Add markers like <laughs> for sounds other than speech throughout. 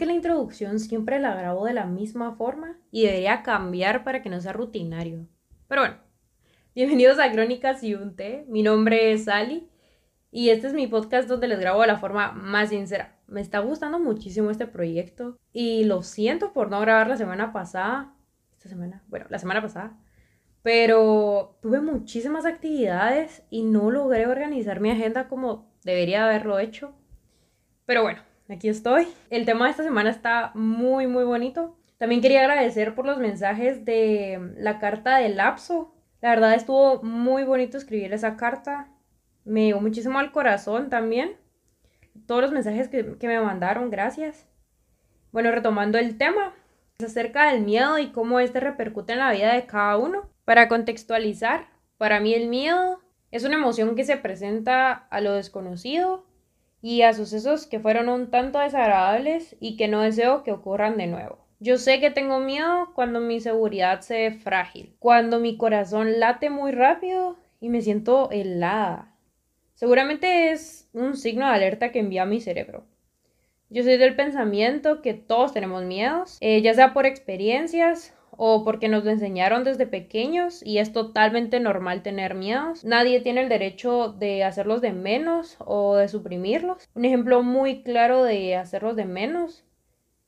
que la introducción siempre la grabo de la misma forma y debería cambiar para que no sea rutinario. Pero bueno, bienvenidos a Crónicas y un té. Mi nombre es Ali y este es mi podcast donde les grabo de la forma más sincera. Me está gustando muchísimo este proyecto y lo siento por no grabar la semana pasada. Esta semana, bueno, la semana pasada. Pero tuve muchísimas actividades y no logré organizar mi agenda como debería haberlo hecho. Pero bueno, aquí estoy. El tema de esta semana está muy, muy bonito. También quería agradecer por los mensajes de la carta del lapso. La verdad estuvo muy bonito escribir esa carta. Me llegó muchísimo al corazón también. Todos los mensajes que, que me mandaron, gracias. Bueno, retomando el tema, es acerca del miedo y cómo este repercute en la vida de cada uno. Para contextualizar, para mí el miedo es una emoción que se presenta a lo desconocido y a sucesos que fueron un tanto desagradables y que no deseo que ocurran de nuevo. Yo sé que tengo miedo cuando mi seguridad se ve frágil, cuando mi corazón late muy rápido y me siento helada. Seguramente es un signo de alerta que envía mi cerebro. Yo soy del pensamiento que todos tenemos miedos, eh, ya sea por experiencias o porque nos lo enseñaron desde pequeños y es totalmente normal tener miedos. Nadie tiene el derecho de hacerlos de menos o de suprimirlos. Un ejemplo muy claro de hacerlos de menos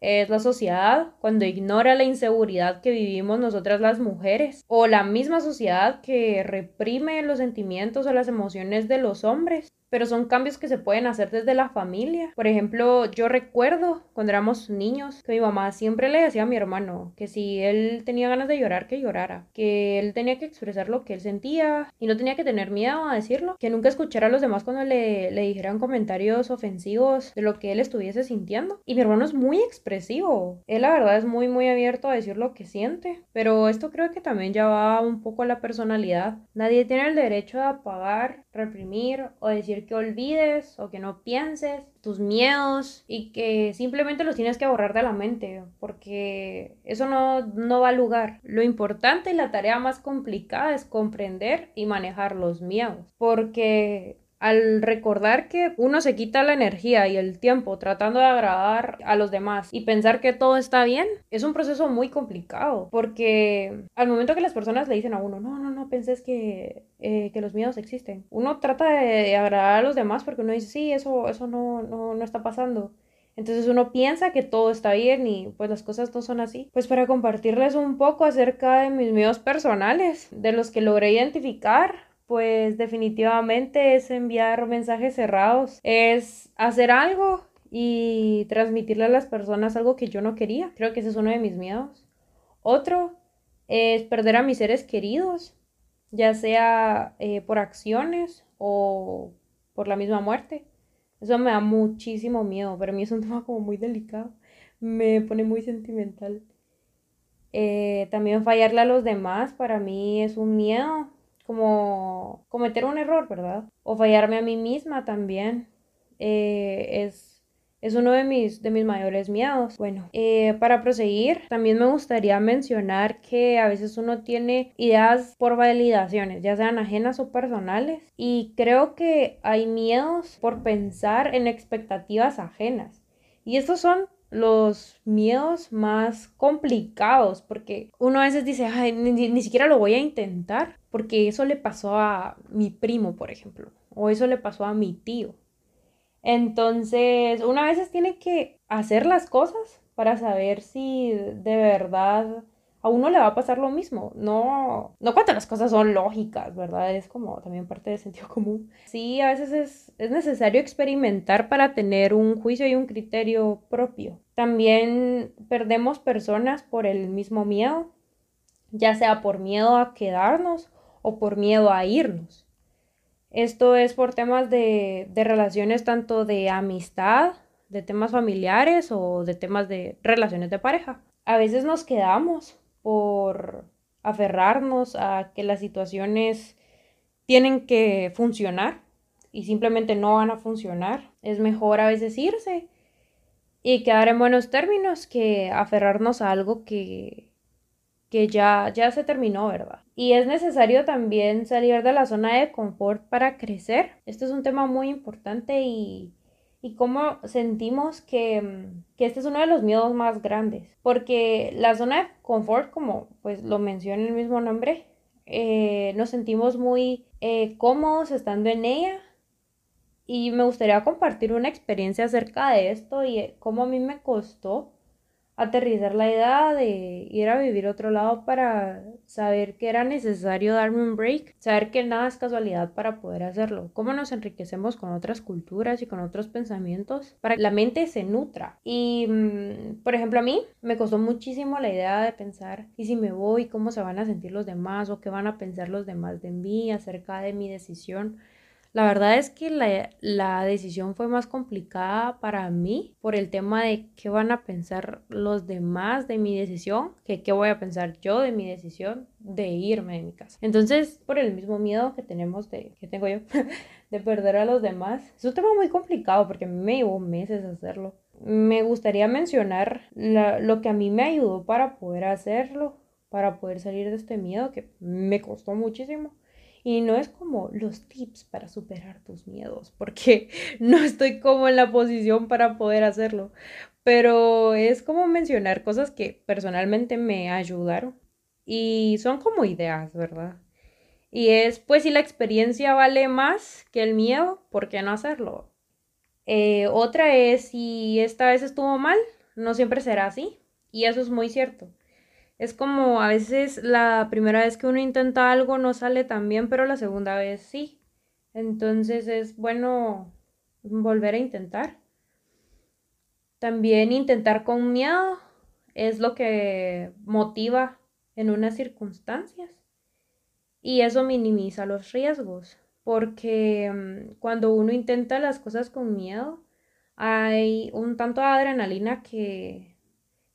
es la sociedad cuando ignora la inseguridad que vivimos nosotras las mujeres o la misma sociedad que reprime los sentimientos o las emociones de los hombres pero son cambios que se pueden hacer desde la familia. Por ejemplo, yo recuerdo cuando éramos niños que mi mamá siempre le decía a mi hermano que si él tenía ganas de llorar, que llorara, que él tenía que expresar lo que él sentía y no tenía que tener miedo a decirlo, que nunca escuchara a los demás cuando le, le dijeran comentarios ofensivos de lo que él estuviese sintiendo. Y mi hermano es muy expresivo, él la verdad es muy muy abierto a decir lo que siente, pero esto creo que también ya va un poco a la personalidad. Nadie tiene el derecho de apagar, reprimir o decir que olvides o que no pienses tus miedos y que simplemente los tienes que borrar de la mente porque eso no, no va a lugar. Lo importante y la tarea más complicada es comprender y manejar los miedos porque al recordar que uno se quita la energía y el tiempo tratando de agradar a los demás y pensar que todo está bien, es un proceso muy complicado porque al momento que las personas le dicen a uno, no, no, no penses que, eh, que los miedos existen, uno trata de, agradar a los demás porque uno dice, sí, eso, eso no, no, no está pasando. Entonces uno piensa que todo está bien y pues las cosas no son así. Pues para compartirles un poco acerca de mis miedos personales, de los que logré identificar pues definitivamente es enviar mensajes cerrados, es hacer algo y transmitirle a las personas algo que yo no quería. Creo que ese es uno de mis miedos. Otro es perder a mis seres queridos, ya sea eh, por acciones o por la misma muerte. Eso me da muchísimo miedo, pero a mí es un <laughs> tema como muy delicado. Me pone muy sentimental. Eh, también fallarle a los demás para mí es un miedo como cometer un error, ¿verdad? O fallarme a mí misma también. Eh, es, es uno de mis, de mis mayores miedos. Bueno, eh, para proseguir, también me gustaría mencionar que a veces uno tiene ideas por validaciones, ya sean ajenas o personales, y creo que hay miedos por pensar en expectativas ajenas. Y estos son los miedos más complicados, porque uno a veces dice, ni, siquiera lo voy a intentar, porque eso le pasó a mi primo, por ejemplo, o eso le pasó a mi tío. Entonces, uno a veces tiene que hacer las cosas para saber si de verdad a uno le va a pasar lo mismo. No, no cuando las cosas son lógicas, ¿verdad? Es como también parte del sentido común. Sí, a veces es, es necesario experimentar para tener un juicio y un criterio propio. También perdemos personas por el mismo miedo, ya sea por miedo a quedarnos o por miedo a irnos. Esto es por temas de, de relaciones tanto de amistad, de temas familiares o de temas de relaciones de pareja. A veces nos quedamos por aferrarnos a que las situaciones tienen que funcionar y simplemente no van a funcionar. Es mejor a veces irse y quedar en buenos términos que aferrarnos a algo que, que ya, ya se terminó, ¿verdad? Y es necesario también salir de la zona de confort para crecer. Este es un tema muy importante y, y cómo sentimos que, que, este es uno de los miedos más grandes. Porque la zona de confort, como pues lo menciona el mismo nombre, eh, nos sentimos muy eh, cómodos estando en ella. Y me gustaría compartir una experiencia acerca de esto y cómo a mí me costó aterrizar la idea de ir a vivir otro lado para saber que era necesario darme un break, saber que nada es casualidad para poder hacerlo, cómo nos enriquecemos con otras culturas y con otros pensamientos para que la mente se nutra. Y, mm, por ejemplo, a mí me costó muchísimo la idea de pensar, ¿y si me voy? ¿Cómo se van a sentir los demás? ¿O qué van a pensar los demás de mí acerca de mi decisión? La verdad es que la, decisión fue más complicada para mí por el tema de qué van a pensar los demás de mi decisión, que qué voy a pensar yo de mi decisión de irme de mi casa. Entonces, por el mismo miedo que tenemos de, que tengo yo, <laughs> de perder a los demás, es un tema muy complicado porque me llevó meses hacerlo. Me gustaría mencionar lo que a mí me ayudó para poder hacerlo, para poder salir de este miedo que me costó muchísimo. Y no es como los tips para superar tus miedos, porque <laughs> no estoy como en la posición para poder hacerlo. Pero es como mencionar cosas que personalmente me ayudaron. Y son como ideas, ¿verdad? Y es, pues si la experiencia vale más que el miedo, ¿por qué no hacerlo? Eh, otra es, si esta vez estuvo mal, no siempre será así. Y eso es muy cierto. Es como a veces la primera vez que uno intenta algo no sale tan bien, pero la segunda vez sí. Entonces es bueno volver a intentar. También intentar con miedo es lo que motiva en unas circunstancias. Y eso minimiza los riesgos, porque mm, cuando uno intenta las cosas con miedo, hay un tanto de adrenalina que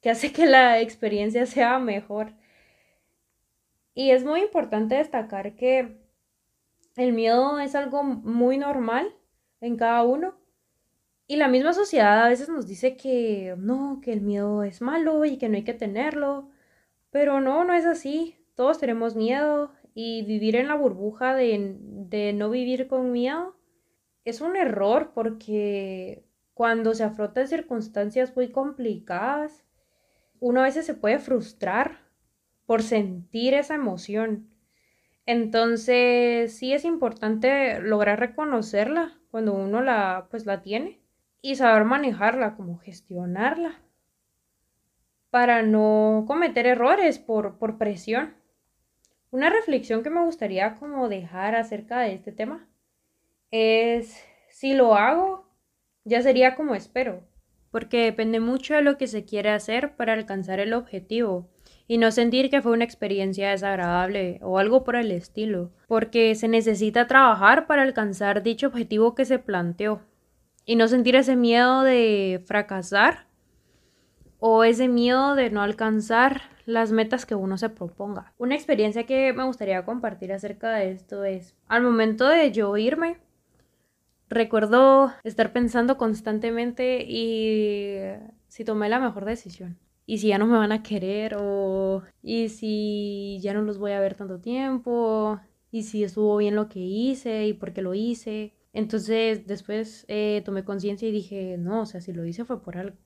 que hace que la experiencia sea mejor. Y es muy importante destacar que el miedo es algo muy normal en cada uno. Y la misma sociedad a veces nos dice que no, que el miedo es malo y que no hay que tenerlo. Pero no, no es así. Todos tenemos miedo y vivir en la burbuja de, de no vivir con miedo es un error porque cuando se afrontan circunstancias muy complicadas, uno a veces se puede frustrar por sentir esa emoción. Entonces, sí es importante lograr reconocerla cuando uno la pues la tiene y saber manejarla, como gestionarla para no cometer errores por, por presión. Una reflexión que me gustaría como dejar acerca de este tema es si lo hago, ya sería como espero porque depende mucho de lo que se quiere hacer para alcanzar el objetivo y no sentir que fue una experiencia desagradable o algo por el estilo, porque se necesita trabajar para alcanzar dicho objetivo que se planteó y no sentir ese miedo de fracasar o ese miedo de no alcanzar las metas que uno se proponga. Una experiencia que me gustaría compartir acerca de esto es, al momento de yo irme, Recuerdo estar pensando constantemente y si tomé la mejor decisión. Y si ya no me van a querer o y si ya no los voy a ver tanto tiempo y si estuvo bien lo que hice y por qué lo hice. Entonces después eh, tomé conciencia y dije, no, o sea, si lo hice fue por algo.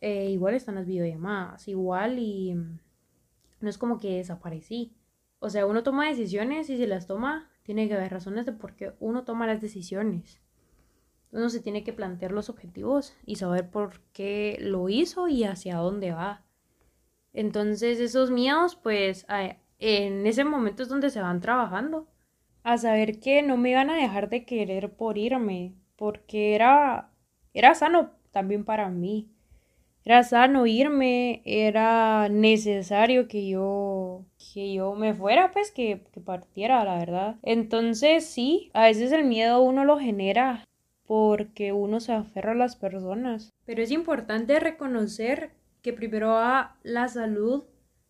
Eh, igual están las videollamadas, igual y no es como que desaparecí. O sea, uno toma decisiones y si las toma tiene que haber razones de por qué uno toma las decisiones. Uno se tiene que plantear los objetivos y saber por qué lo hizo y hacia dónde va. Entonces esos miedos, pues en ese momento es donde se van trabajando. A saber que no me iban a dejar de querer por irme, porque era, era sano también para mí era sano irme, era necesario que yo, que yo me fuera, pues que, que partiera, la verdad. Entonces sí, a veces el miedo uno lo genera porque uno se aferra a las personas. Pero es importante reconocer que primero va la salud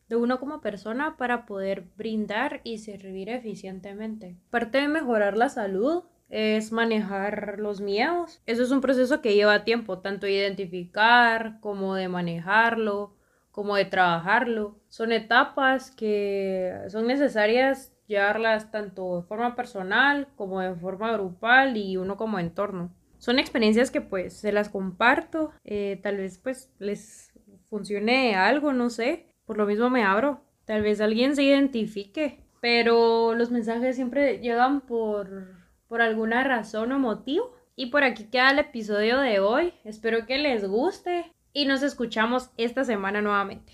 de uno como persona para poder brindar y servir eficientemente. Parte de mejorar la salud es manejar los miedos. Eso es un proceso que lleva tiempo, tanto identificar como de manejarlo, como de trabajarlo. Son etapas que son necesarias llevarlas tanto de forma personal como de forma grupal y uno como entorno. son experiencias que pues se las comparto, eh, tal vez pues les funcione algo, no sé, por lo mismo me abro, tal vez alguien se identifique, pero los mensajes siempre llegan por, por alguna razón o motivo. Y por aquí queda el episodio de hoy, espero que les guste y nos escuchamos esta semana nuevamente.